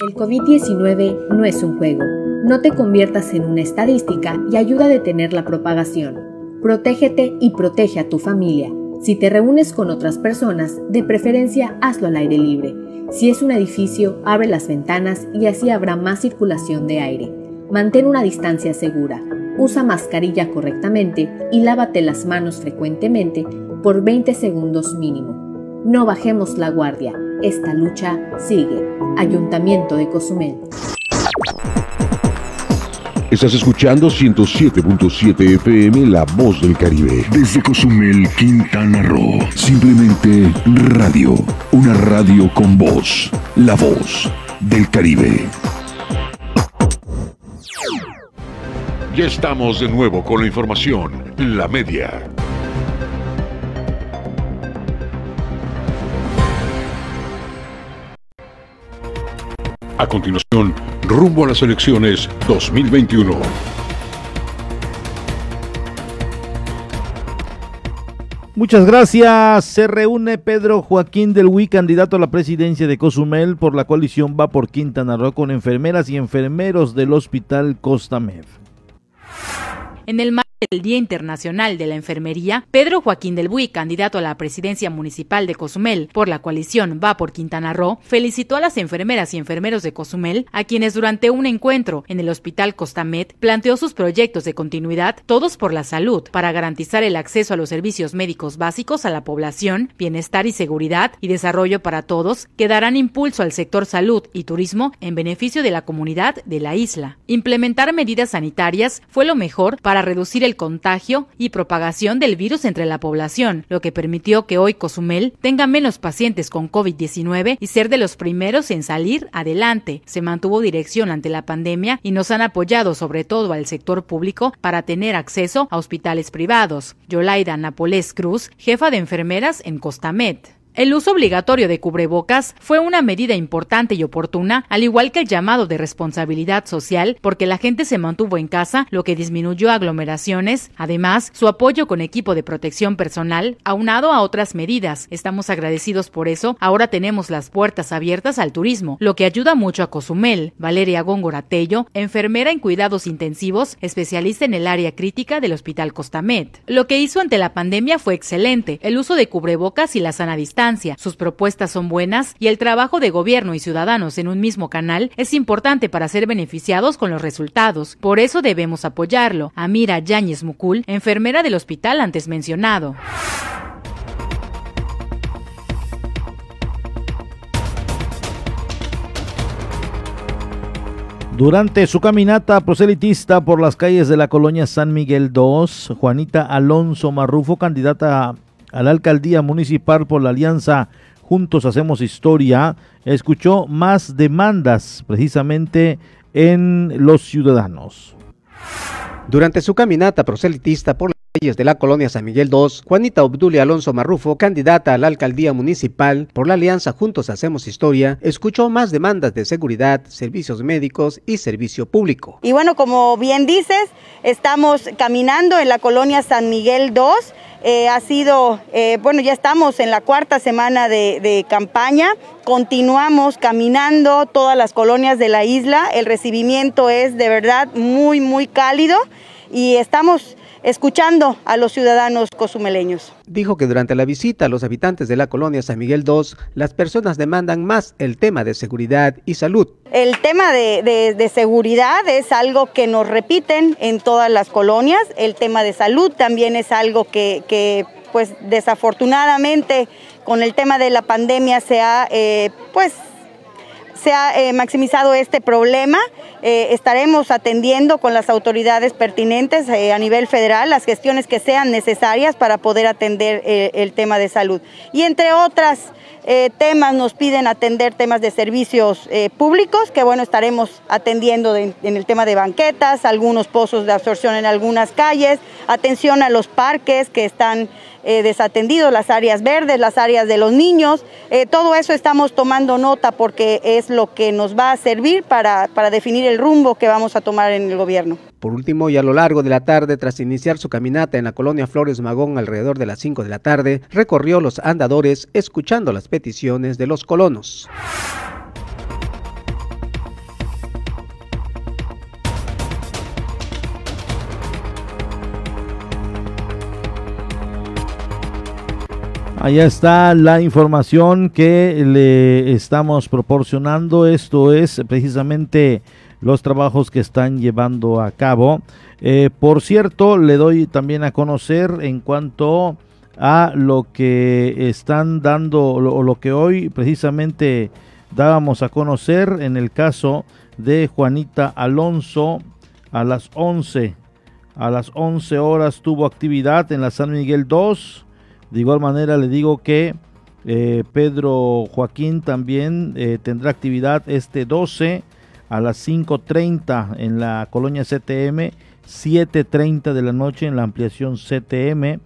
El COVID-19 no es un juego. No te conviertas en una estadística y ayuda a detener la propagación. Protégete y protege a tu familia. Si te reúnes con otras personas, de preferencia hazlo al aire libre. Si es un edificio, abre las ventanas y así habrá más circulación de aire. Mantén una distancia segura. Usa mascarilla correctamente y lávate las manos frecuentemente por 20 segundos mínimo. No bajemos la guardia. Esta lucha sigue. Ayuntamiento de Cozumel.
Estás escuchando 107.7 FM La Voz del Caribe. Desde Cozumel, Quintana Roo. Simplemente radio. Una radio con voz. La voz del Caribe. Ya estamos de nuevo con la información, la media. A continuación, rumbo a las elecciones 2021.
Muchas gracias. Se reúne Pedro Joaquín del Huy, candidato a la presidencia de Cozumel por la coalición Va por Quintana Roo con enfermeras y enfermeros del Hospital Costa Med.
En el marco del Día Internacional de la Enfermería, Pedro Joaquín del Buy, candidato a la presidencia municipal de Cozumel por la coalición Va por Quintana Roo, felicitó a las enfermeras y enfermeros de Cozumel, a quienes durante un encuentro en el Hospital Costamet planteó sus proyectos de continuidad, todos por la salud, para garantizar el acceso a los servicios médicos básicos a la población, bienestar y seguridad y desarrollo para todos, que darán impulso al sector salud y turismo en beneficio de la comunidad de la isla. Implementar medidas sanitarias fue lo mejor para reducir el contagio y propagación del virus entre la población, lo que permitió que hoy Cozumel tenga menos pacientes con COVID-19 y ser de los primeros en salir adelante. Se mantuvo dirección ante la pandemia y nos han apoyado sobre todo al sector público para tener acceso a hospitales privados. Yolaida Napolés Cruz, jefa de enfermeras en Costamed. El uso obligatorio de cubrebocas fue una medida importante y oportuna, al igual que el llamado de responsabilidad social, porque la gente se mantuvo en casa, lo que disminuyó aglomeraciones. Además, su apoyo con equipo de protección personal, aunado a otras medidas. Estamos agradecidos por eso. Ahora tenemos las puertas abiertas al turismo, lo que ayuda mucho a Cozumel. Valeria Góngora Tello, enfermera en cuidados intensivos, especialista en el área crítica del Hospital Costamed. Lo que hizo ante la pandemia fue excelente. El uso de cubrebocas y la sana distancia sus propuestas son buenas y el trabajo de gobierno y ciudadanos en un mismo canal es importante para ser beneficiados con los resultados. Por eso debemos apoyarlo. Amira Yáñez Mucul, enfermera del hospital antes mencionado.
Durante su caminata proselitista por las calles de la colonia San Miguel II, Juanita Alonso Marrufo, candidata a la alcaldía municipal por la alianza Juntos Hacemos Historia, escuchó más demandas precisamente en los ciudadanos.
Durante su caminata proselitista por de la colonia San Miguel II, Juanita Obdulia Alonso Marrufo, candidata a la alcaldía municipal por la alianza Juntos Hacemos Historia, escuchó más demandas de seguridad, servicios médicos y servicio público.
Y bueno, como bien dices, estamos caminando en la colonia San Miguel II eh, ha sido, eh, bueno, ya estamos en la cuarta semana de, campaña, continuamos caminando todas las colonias de la isla, el recibimiento es de verdad muy, muy cálido y estamos escuchando a los ciudadanos cozumeleños.
Dijo que durante la visita a los habitantes de la colonia San Miguel II, las personas demandan más el tema de seguridad y salud.
El tema de, de, de, seguridad es algo que nos repiten en todas las colonias, el tema de salud también es algo que, que pues desafortunadamente con el tema de la pandemia se ha eh, pues se ha eh, maximizado este problema. Eh, estaremos atendiendo con las autoridades pertinentes eh, a nivel federal las gestiones que sean necesarias para poder atender el tema de salud. Y entre otras temas nos piden atender temas de servicios públicos, que bueno, estaremos atendiendo en el tema de banquetas, algunos pozos de absorción en algunas calles, atención a los parques que están eh, desatendidos, las áreas verdes, las áreas de los niños. Eh, todo eso estamos tomando nota porque es lo que nos va a servir para, para definir el rumbo que vamos a tomar en el gobierno.
Por último, y a lo largo de la tarde, tras iniciar su caminata en la colonia Flores Magón alrededor de las 5 de la tarde, recorrió los andadores escuchando las peticiones de los colonos.
Allá está la información que le estamos proporcionando. Esto es precisamente los trabajos que están llevando a cabo. Eh, por cierto, le doy también a conocer en cuanto a lo que están dando o lo, que hoy precisamente dábamos a conocer en el caso de Juanita Alonso a las 11. A las 11 horas tuvo actividad en la San Miguel 2 de igual manera le digo que Eh, Pedro Joaquín también eh, tendrá actividad este 12 a las 5.30 en la colonia CTM, 7.30 de la noche en la ampliación CTM.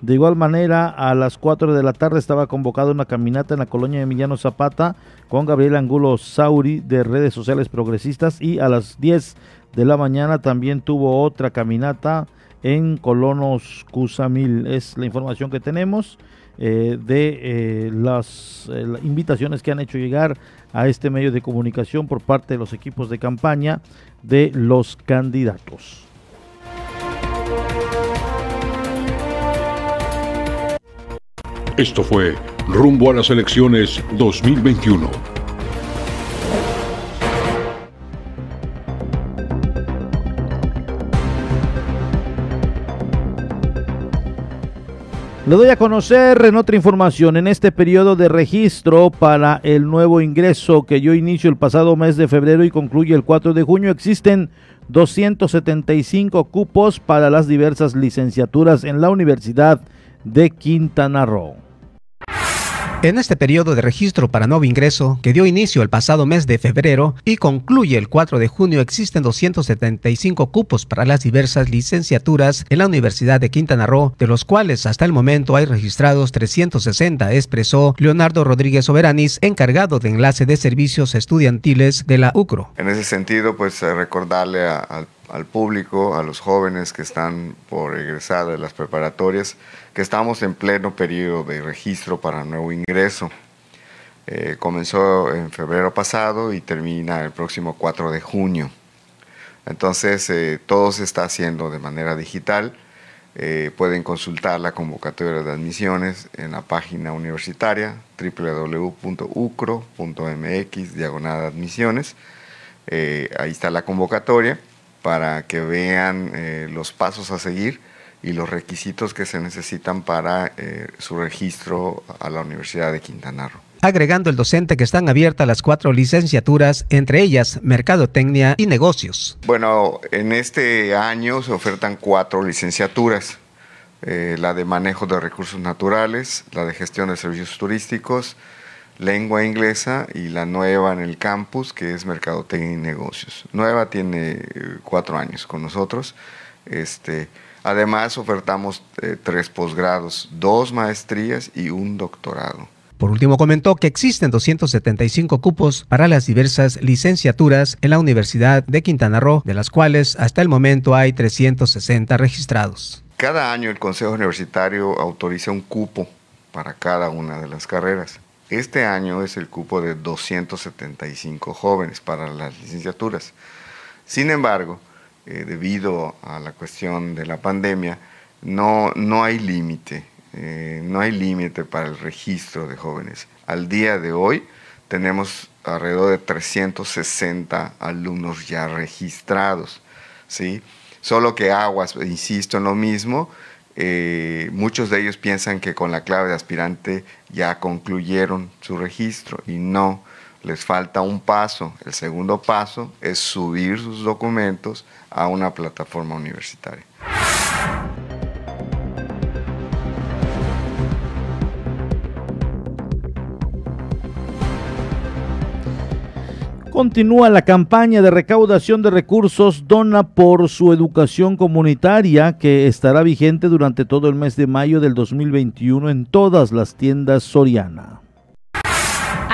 De igual manera, a las 4 de la tarde estaba convocada una caminata en la colonia Emiliano Zapata con Gabriel Angulo Sauri de redes sociales progresistas y a las 10 de la mañana también tuvo otra caminata en Colonos Cusamil. Es la información que tenemos eh, de eh, las, eh, las invitaciones que han hecho llegar a este medio de comunicación por parte de los equipos de campaña de los candidatos.
Esto fue Rumbo a las elecciones 2021.
Le doy a conocer en otra información, en este periodo de registro para el nuevo ingreso que yo inicio el pasado mes de febrero y concluye el 4 de junio, existen 275 cupos para las diversas licenciaturas en la Universidad de Quintana Roo.
En este periodo de registro para nuevo ingreso, que dio inicio el pasado mes de febrero y concluye el 4 de junio, existen 275 cupos para las diversas licenciaturas en la Universidad de Quintana Roo, de los cuales hasta el momento hay registrados 360, expresó Leonardo Rodríguez Soberanis, encargado de enlace de servicios estudiantiles de la UCRO.
En ese sentido, pues eh, recordarle a, a, al público, a los jóvenes que están por egresar de las preparatorias, que estamos en pleno periodo de registro para nuevo ingreso. Eh, comenzó en febrero pasado y termina el próximo 4 de junio. Entonces, eh, todo se está haciendo de manera digital. Eh, pueden consultar la convocatoria de admisiones en la página universitaria www.ucro.mx, diagonal admisiones. ahí está la convocatoria para que vean los pasos a seguir y los requisitos que se necesitan para eh, su registro a la Universidad de Quintana Roo.
Agregando el docente que están abiertas las cuatro licenciaturas, entre ellas Mercadotecnia y Negocios.
Bueno, en este año se ofertan cuatro licenciaturas. Eh, la de manejo de recursos naturales, la de gestión de servicios turísticos, lengua inglesa y la nueva en el campus que es Mercadotecnia y Negocios. Nueva tiene eh, cuatro años con nosotros. Este, Además, ofertamos eh, tres posgrados, dos maestrías y un doctorado.
Por último, comentó que existen 275 cupos para las diversas licenciaturas en la Universidad de Quintana Roo, de las cuales hasta el momento hay 360 registrados.
Cada año el Consejo Universitario autoriza un cupo para cada una de las carreras. Este año es el cupo de 275 jóvenes para las licenciaturas. Sin embargo, eh, debido a la cuestión de la pandemia, no, no hay límite, eh, no hay límite para el registro de jóvenes. Al día de hoy tenemos alrededor de 360 alumnos ya registrados, ¿sí? Solo que aguas, insisto en lo mismo, eh, muchos de ellos piensan que con la clave de aspirante ya concluyeron su registro y no, les falta un paso. El segundo paso es subir sus documentos a una plataforma universitaria.
Continúa la campaña de recaudación de recursos Dona por su educación comunitaria que estará vigente durante todo el mes de mayo del 2021 en todas las tiendas Soriana.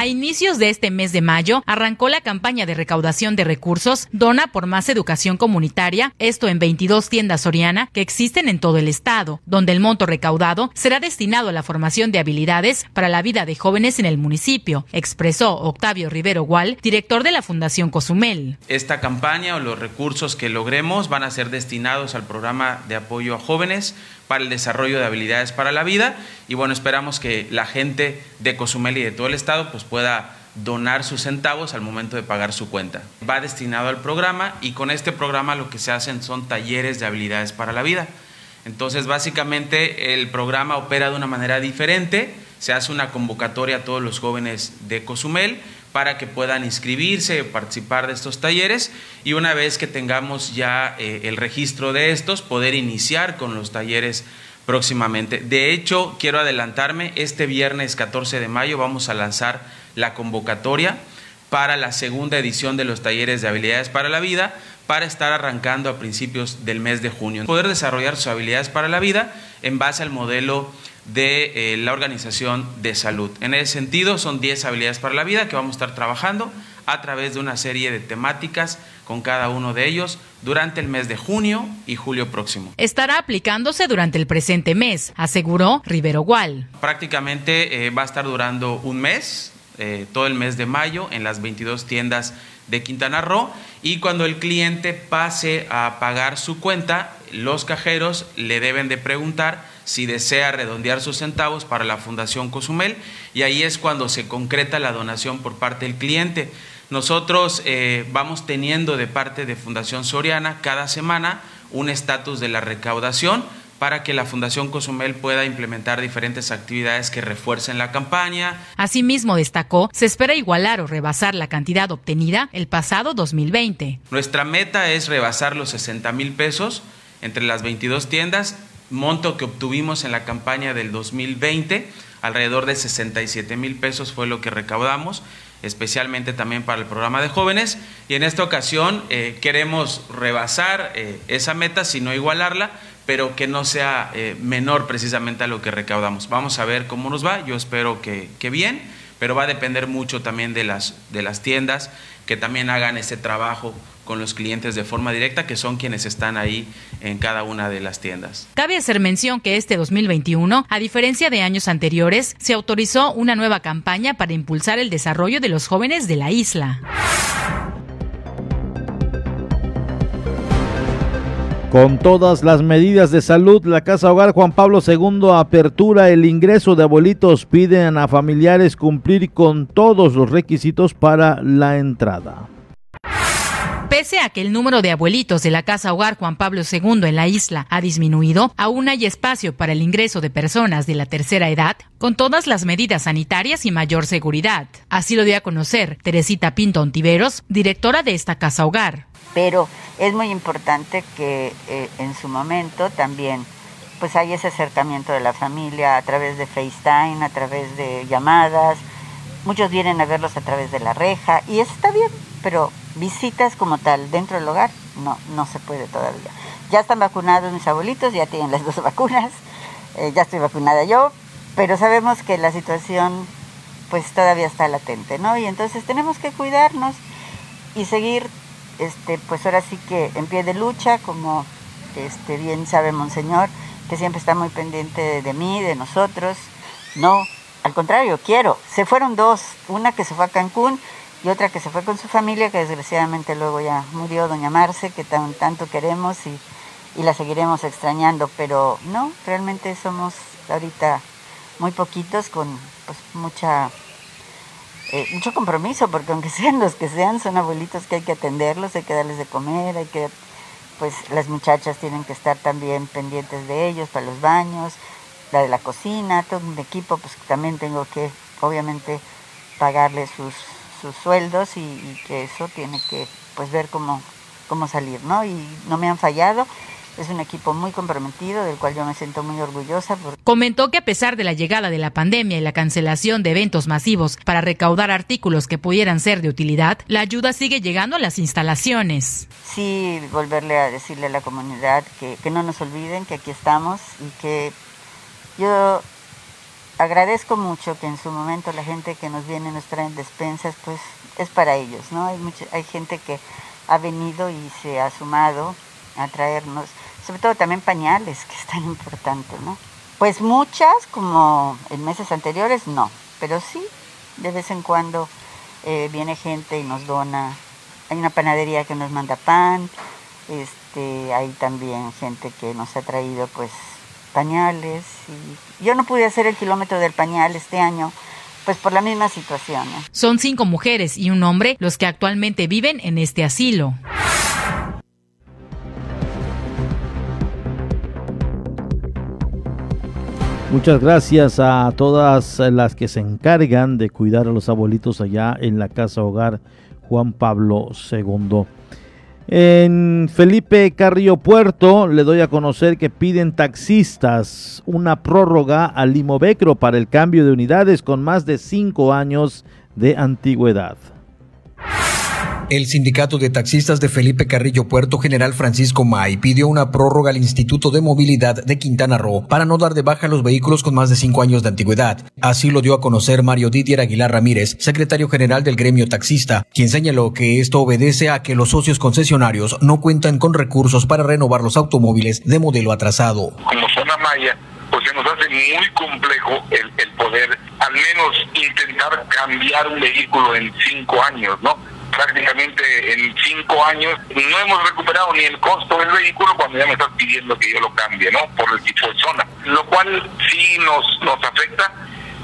A inicios de este mes de mayo arrancó la campaña de recaudación de recursos Dona por más educación comunitaria, esto en 22 tiendas Soriana que existen en todo el estado, donde el monto recaudado será destinado a la formación de habilidades para la vida de jóvenes en el municipio, expresó Octavio Rivero Gual, director de la Fundación Cozumel.
Esta campaña o los recursos que logremos van a ser destinados al programa de apoyo a jóvenes para el desarrollo de habilidades para la vida y bueno, esperamos que la gente de Cozumel y de todo el estado pues pueda donar sus centavos al momento de pagar su cuenta. Va destinado al programa y con este programa lo que se hacen son talleres de habilidades para la vida. Entonces, básicamente el programa opera de una manera diferente, se hace una convocatoria a todos los jóvenes de Cozumel para que puedan inscribirse, participar de estos talleres y una vez que tengamos ya eh, el registro de estos, poder iniciar con los talleres próximamente. De hecho, quiero adelantarme, este viernes 14 de mayo vamos a lanzar la convocatoria para la segunda edición de los talleres de habilidades para la vida para estar arrancando a principios del mes de junio. Poder desarrollar sus habilidades para la vida en base al modelo de eh, la Organización de Salud. En ese sentido, son 10 habilidades para la vida que vamos a estar trabajando a través de una serie de temáticas con cada uno de ellos durante el mes de junio y julio próximo.
Estará aplicándose durante el presente mes, aseguró Rivero Gual.
Prácticamente eh, va a estar durando un mes, eh, todo el mes de mayo, en las 22 tiendas de Quintana Roo y cuando el cliente pase a pagar su cuenta, los cajeros le deben de preguntar si desea redondear sus centavos para la Fundación Cozumel y ahí es cuando se concreta la donación por parte del cliente. Nosotros eh, vamos teniendo de parte de Fundación Soriana cada semana un estatus de la recaudación para que la Fundación Cozumel pueda implementar diferentes actividades que refuercen la campaña.
Asimismo, destacó, se espera igualar o rebasar la cantidad obtenida el pasado 2020.
Nuestra meta es rebasar los 60 mil pesos entre las 22 tiendas, monto que obtuvimos en la campaña del 2020, alrededor de 67 mil pesos fue lo que recaudamos especialmente también para el programa de jóvenes. Y en esta ocasión eh, queremos rebasar eh, esa meta, si no igualarla, pero que no sea eh, menor precisamente a lo que recaudamos. Vamos a ver cómo nos va, yo espero que, que, bien, pero va a depender mucho también de las, de las tiendas que también hagan ese trabajo con los clientes de forma directa, que son quienes están ahí en cada una de las tiendas.
Cabe hacer mención que este 2021, a diferencia de años anteriores, se autorizó una nueva campaña para impulsar el desarrollo de los jóvenes de la isla.
Con todas las medidas de salud, la Casa Hogar Juan Pablo II apertura el ingreso de abuelitos. Piden a familiares cumplir con todos los requisitos para la entrada.
Pese a que el número de abuelitos de la Casa Hogar Juan Pablo II en la isla ha disminuido, aún hay espacio para el ingreso de personas de la tercera edad con todas las medidas sanitarias y mayor seguridad. Así lo dio a conocer Teresita Pinto Ontiveros, directora de esta Casa Hogar
pero es muy importante que eh, en su momento también pues hay ese acercamiento de la familia a través de FaceTime, a través de llamadas. Muchos vienen a verlos a través de la reja y eso está bien, pero visitas como tal dentro del hogar no, no se puede todavía. Ya están vacunados mis abuelitos, ya tienen las dos vacunas, eh, ya estoy vacunada yo, pero sabemos que la situación pues todavía está latente, ¿no? Y entonces tenemos que cuidarnos y seguir este, pues ahora sí que en pie de lucha, como este, bien sabe Monseñor, que siempre está muy pendiente de, mí, de nosotros. No, al contrario, quiero. Se fueron dos, una que se fue a Cancún y otra que se fue con su familia, que desgraciadamente luego ya murió doña Marce, que tan, tanto queremos y, y la seguiremos extrañando, pero no, realmente somos ahorita muy poquitos con pues, mucha eh, mucho compromiso, porque aunque sean los que sean, son abuelitos que hay que atenderlos, hay que darles de comer, hay que, pues las muchachas tienen que estar también pendientes de ellos para los baños, la de la cocina, todo un equipo, pues también tengo que, obviamente, pagarles sus, sus sueldos y, y, que eso tiene que, pues ver cómo, cómo salir, ¿no? Y no me han fallado es un equipo muy comprometido, del cual yo me siento muy orgullosa.
Comentó que a pesar de la llegada de la pandemia y la cancelación de eventos masivos para recaudar artículos que pudieran ser de utilidad, la ayuda sigue llegando a las instalaciones.
Sí, volverle a decirle a la comunidad que, que no nos olviden que aquí estamos y que yo agradezco mucho que en su momento la gente que nos viene nos traen despensas, pues es para ellos, ¿no? Hay, mucha, hay gente que ha venido y se ha sumado a traernos sobre todo también pañales, que es tan importante, ¿no? Pues muchas, como en meses anteriores, no, pero sí, de vez en cuando eh, viene gente y nos dona. Hay una panadería que nos manda pan, este, hay también gente que nos ha traído pues pañales. Y yo no pude hacer el kilómetro del pañal este año, pues por la misma situación.
Son cinco mujeres y un hombre los que actualmente viven en este asilo.
Muchas gracias a todas las que se encargan de cuidar a los abuelitos allá en la casa hogar Juan Pablo II. En Felipe Carrillo Puerto le doy a conocer que piden taxistas una prórroga al Limovecro para el cambio de unidades con más de cinco años de antigüedad.
El sindicato de taxistas de Felipe Carrillo Puerto General Francisco May pidió una prórroga al Instituto de Movilidad de Quintana Roo para no dar de baja los vehículos con más de cinco años de antigüedad. Así lo dio a conocer Mario Didier Aguilar Ramírez, secretario general del gremio taxista, quien señaló que esto obedece a que los socios concesionarios no cuentan con recursos para renovar los automóviles de modelo atrasado.
Como zona maya, pues se nos hace muy complejo el, el poder al menos intentar cambiar un vehículo en cinco años, ¿no? Prácticamente en cinco años no hemos recuperado ni el costo del vehículo cuando ya me estás pidiendo que yo lo cambie, ¿no? Por el tipo de zona, lo cual sí nos, nos afecta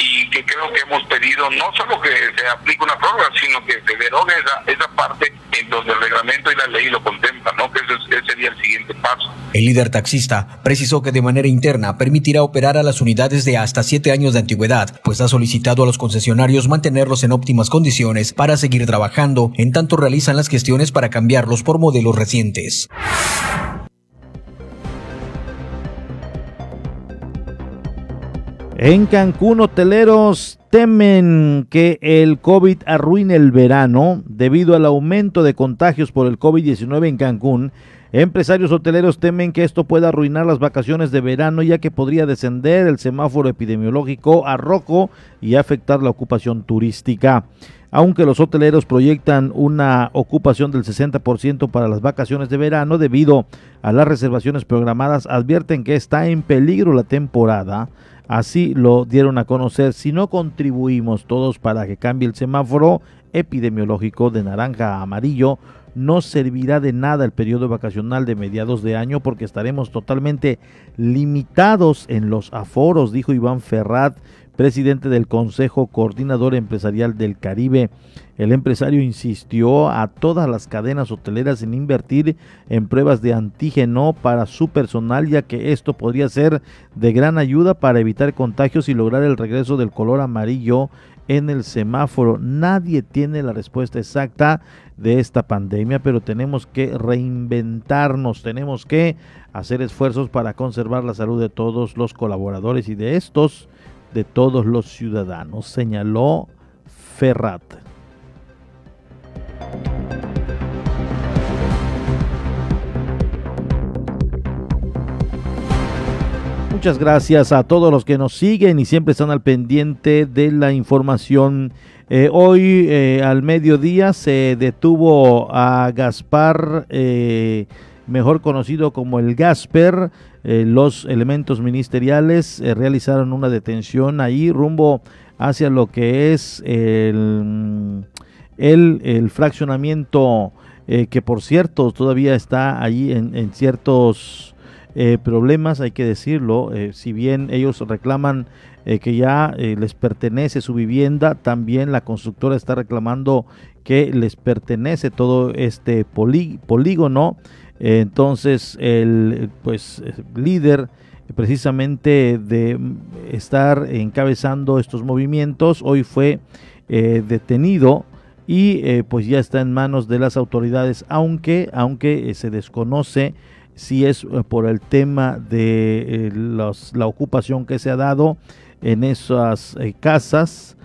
y que creo que hemos pedido no solo que se aplique una prórroga, sino que se derogue esa, esa parte en donde el reglamento y la ley lo contemplan, ¿no? que ese, sería el siguiente paso.
El líder taxista precisó que de manera interna permitirá operar a las unidades de hasta siete años de antigüedad, pues ha solicitado a los concesionarios mantenerlos en óptimas condiciones para seguir trabajando, en tanto realizan las gestiones para cambiarlos por modelos recientes.
En Cancún, hoteleros temen que el COVID arruine el verano debido al aumento de contagios por el COVID-19 en Cancún. Empresarios hoteleros temen que esto pueda arruinar las vacaciones de verano ya que podría descender el semáforo epidemiológico a rojo y afectar la ocupación turística. Aunque los hoteleros proyectan una ocupación del 60% para las vacaciones de verano debido a las reservaciones programadas, advierten que está en peligro la temporada Así lo dieron a conocer. Si no contribuimos todos para que cambie el semáforo epidemiológico de naranja a amarillo, no servirá de nada el periodo vacacional de mediados de año porque estaremos totalmente limitados en los aforos, dijo Iván Ferrat, presidente del Consejo Coordinador Empresarial del Caribe. El empresario insistió a todas las cadenas hoteleras en invertir en pruebas de antígeno para su personal, ya que esto podría ser de gran ayuda para evitar contagios y lograr el regreso del color amarillo en el semáforo. Nadie tiene la respuesta exacta de esta pandemia, pero tenemos que reinventarnos, tenemos que hacer esfuerzos para conservar la salud de todos los colaboradores y de estos de todos los ciudadanos, señaló Ferrat. Muchas gracias a todos los que nos siguen y siempre están al pendiente de la información. Eh, hoy eh, al mediodía se detuvo a Gaspar, eh, mejor conocido como el Gasper, eh, los elementos ministeriales eh, realizaron una detención ahí rumbo hacia lo que es el, el, fraccionamiento eh, que por cierto todavía está allí en, ciertos problemas, hay que decirlo, si bien ellos reclaman que ya les pertenece su vivienda, también la constructora está reclamando que les pertenece todo este polígono entonces, el pues, líder precisamente de estar encabezando estos movimientos, hoy fue eh, detenido y eh, pues ya está en manos de las autoridades, aunque, aunque eh, se desconoce si es por el tema de la ocupación que se ha dado en esas casas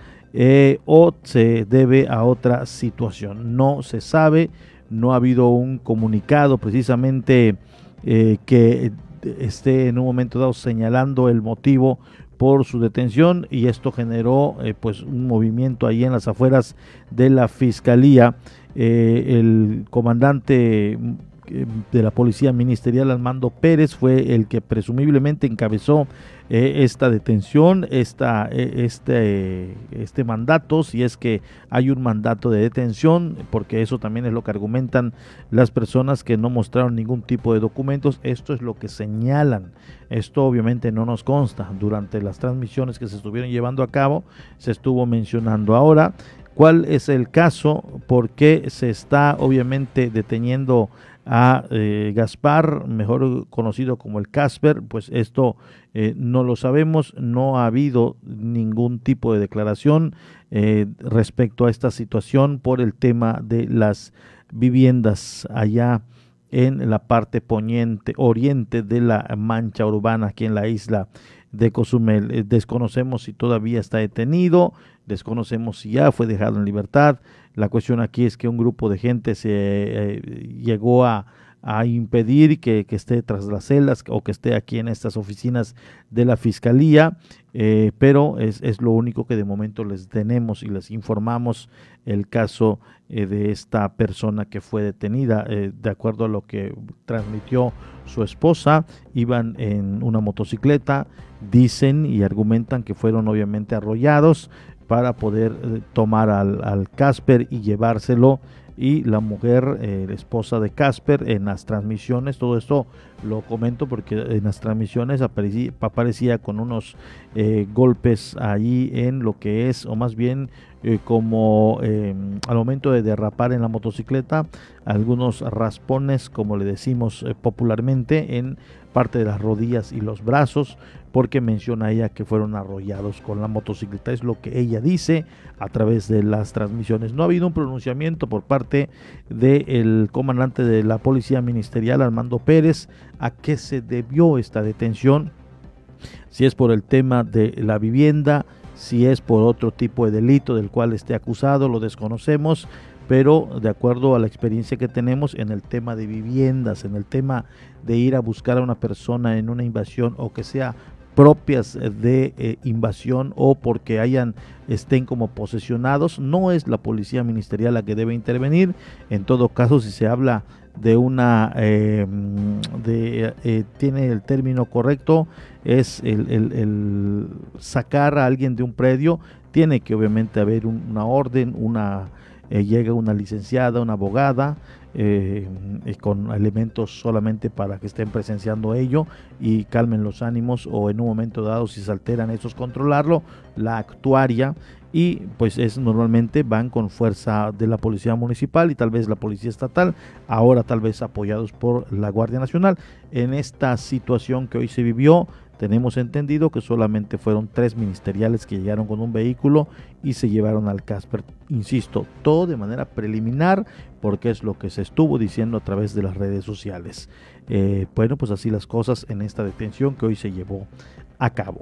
o se debe a otra situación. No se sabe no ha habido un comunicado precisamente eh, que esté en un momento dado señalando el motivo por su detención y esto generó eh, pues un movimiento ahí en las afueras de la fiscalía. Eh, el comandante de la policía ministerial Armando Pérez fue el que presumiblemente encabezó eh, esta detención, esta, eh, este, este mandato, si es que hay un mandato de detención, porque eso también es lo que argumentan las personas que no mostraron ningún tipo de documentos, esto es lo que señalan, esto obviamente no nos consta, durante las transmisiones que se estuvieron llevando a cabo se estuvo mencionando. Ahora, cuál es el caso, por qué se está obviamente deteniendo a eh, Gaspar, mejor conocido como el Casper, pues esto eh, no lo sabemos, no ha habido ningún tipo de declaración eh, respecto a esta situación por el tema de las viviendas allá en la parte poniente, oriente de la mancha urbana aquí en la isla de Cozumel. Eh, desconocemos si todavía está detenido, desconocemos si ya fue dejado en libertad. La cuestión aquí es que un grupo de gente se eh, llegó a, a impedir que, esté tras las celdas o que esté aquí en estas oficinas de la fiscalía, eh, pero es, es, lo único que de momento les tenemos y les informamos el caso eh, de esta persona que fue detenida. De acuerdo a lo que transmitió su esposa, iban en una motocicleta, dicen y argumentan que fueron obviamente arrollados para poder tomar al Casper y llevárselo y la mujer, eh, esposa de Casper, en las transmisiones, todo esto lo comento porque en las transmisiones aparecía, con unos eh, golpes ahí en lo que es, o más bien eh, como em, al momento de derrapar en la motocicleta, algunos raspones, como le decimos popularmente, en parte de las rodillas y los brazos, porque menciona ella que fueron arrollados con la motocicleta. Es lo que ella dice a través de las transmisiones. No ha habido un pronunciamiento por parte del comandante de la Policía Ministerial, Armando Pérez, a qué se debió esta detención. Si es por el tema de la vivienda, si es por otro tipo de delito del cual esté acusado, lo desconocemos pero de acuerdo a la experiencia que tenemos en el tema de viviendas, en el tema de ir a buscar a una persona en una invasión o que sea propias de eh, invasión o porque hayan estén como posesionados, no es la policía ministerial la que debe intervenir. En todo caso, si se habla de una, em, eh, tiene el término correcto, es el, sacar a alguien de un predio, tiene que obviamente haber una orden, una eh, llega una licenciada, una abogada, eh, con elementos solamente para que estén presenciando ello y calmen los ánimos o en un momento dado si se alteran esos controlarlo, la actuaria y pues es normalmente van con fuerza de la policía municipal y tal vez la policía estatal, ahora tal vez apoyados por la Guardia Nacional. En esta situación que hoy se vivió, tenemos entendido que solamente fueron tres ministeriales que llegaron con un vehículo y se llevaron al Casper. Insisto, todo de manera preliminar porque es lo que se estuvo diciendo a través de las redes sociales. Eh, bueno, pues así las cosas en esta detención que hoy se llevó a cabo.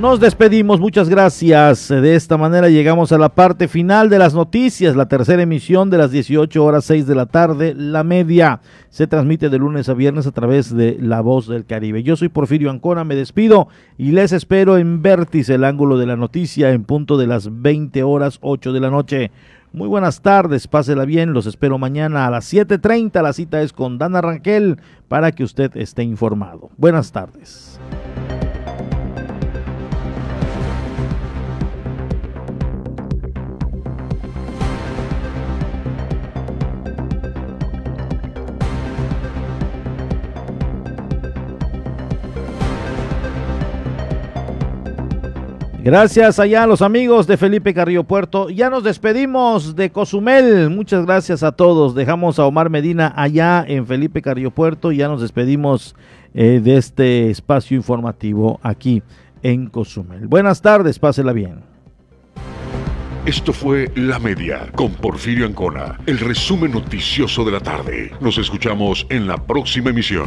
Nos despedimos, muchas gracias. De esta manera llegamos a la parte final de las noticias, la tercera emisión de las 18 horas 6 de la tarde, la media. Se transmite de lunes a viernes a través de La Voz del Caribe. Yo soy Porfirio Ancona, me despido y les espero en Vértice, el ángulo de la noticia, en punto de las 20 horas 8 de la noche. Muy buenas tardes, pásela bien, los espero mañana a las 7.30. La cita es con Dana Ranquel para que usted esté informado. Buenas tardes. Gracias allá a los amigos de Felipe Carrillo Puerto. Ya nos despedimos de Cozumel. Muchas gracias a todos. Dejamos a Omar Medina allá en Felipe Carrillo Puerto. Ya nos despedimos eh, de este espacio informativo aquí en Cozumel. Buenas tardes, pásela bien.
Esto fue La Media con Porfirio Ancona, el resumen noticioso de la tarde. Nos escuchamos en la próxima emisión.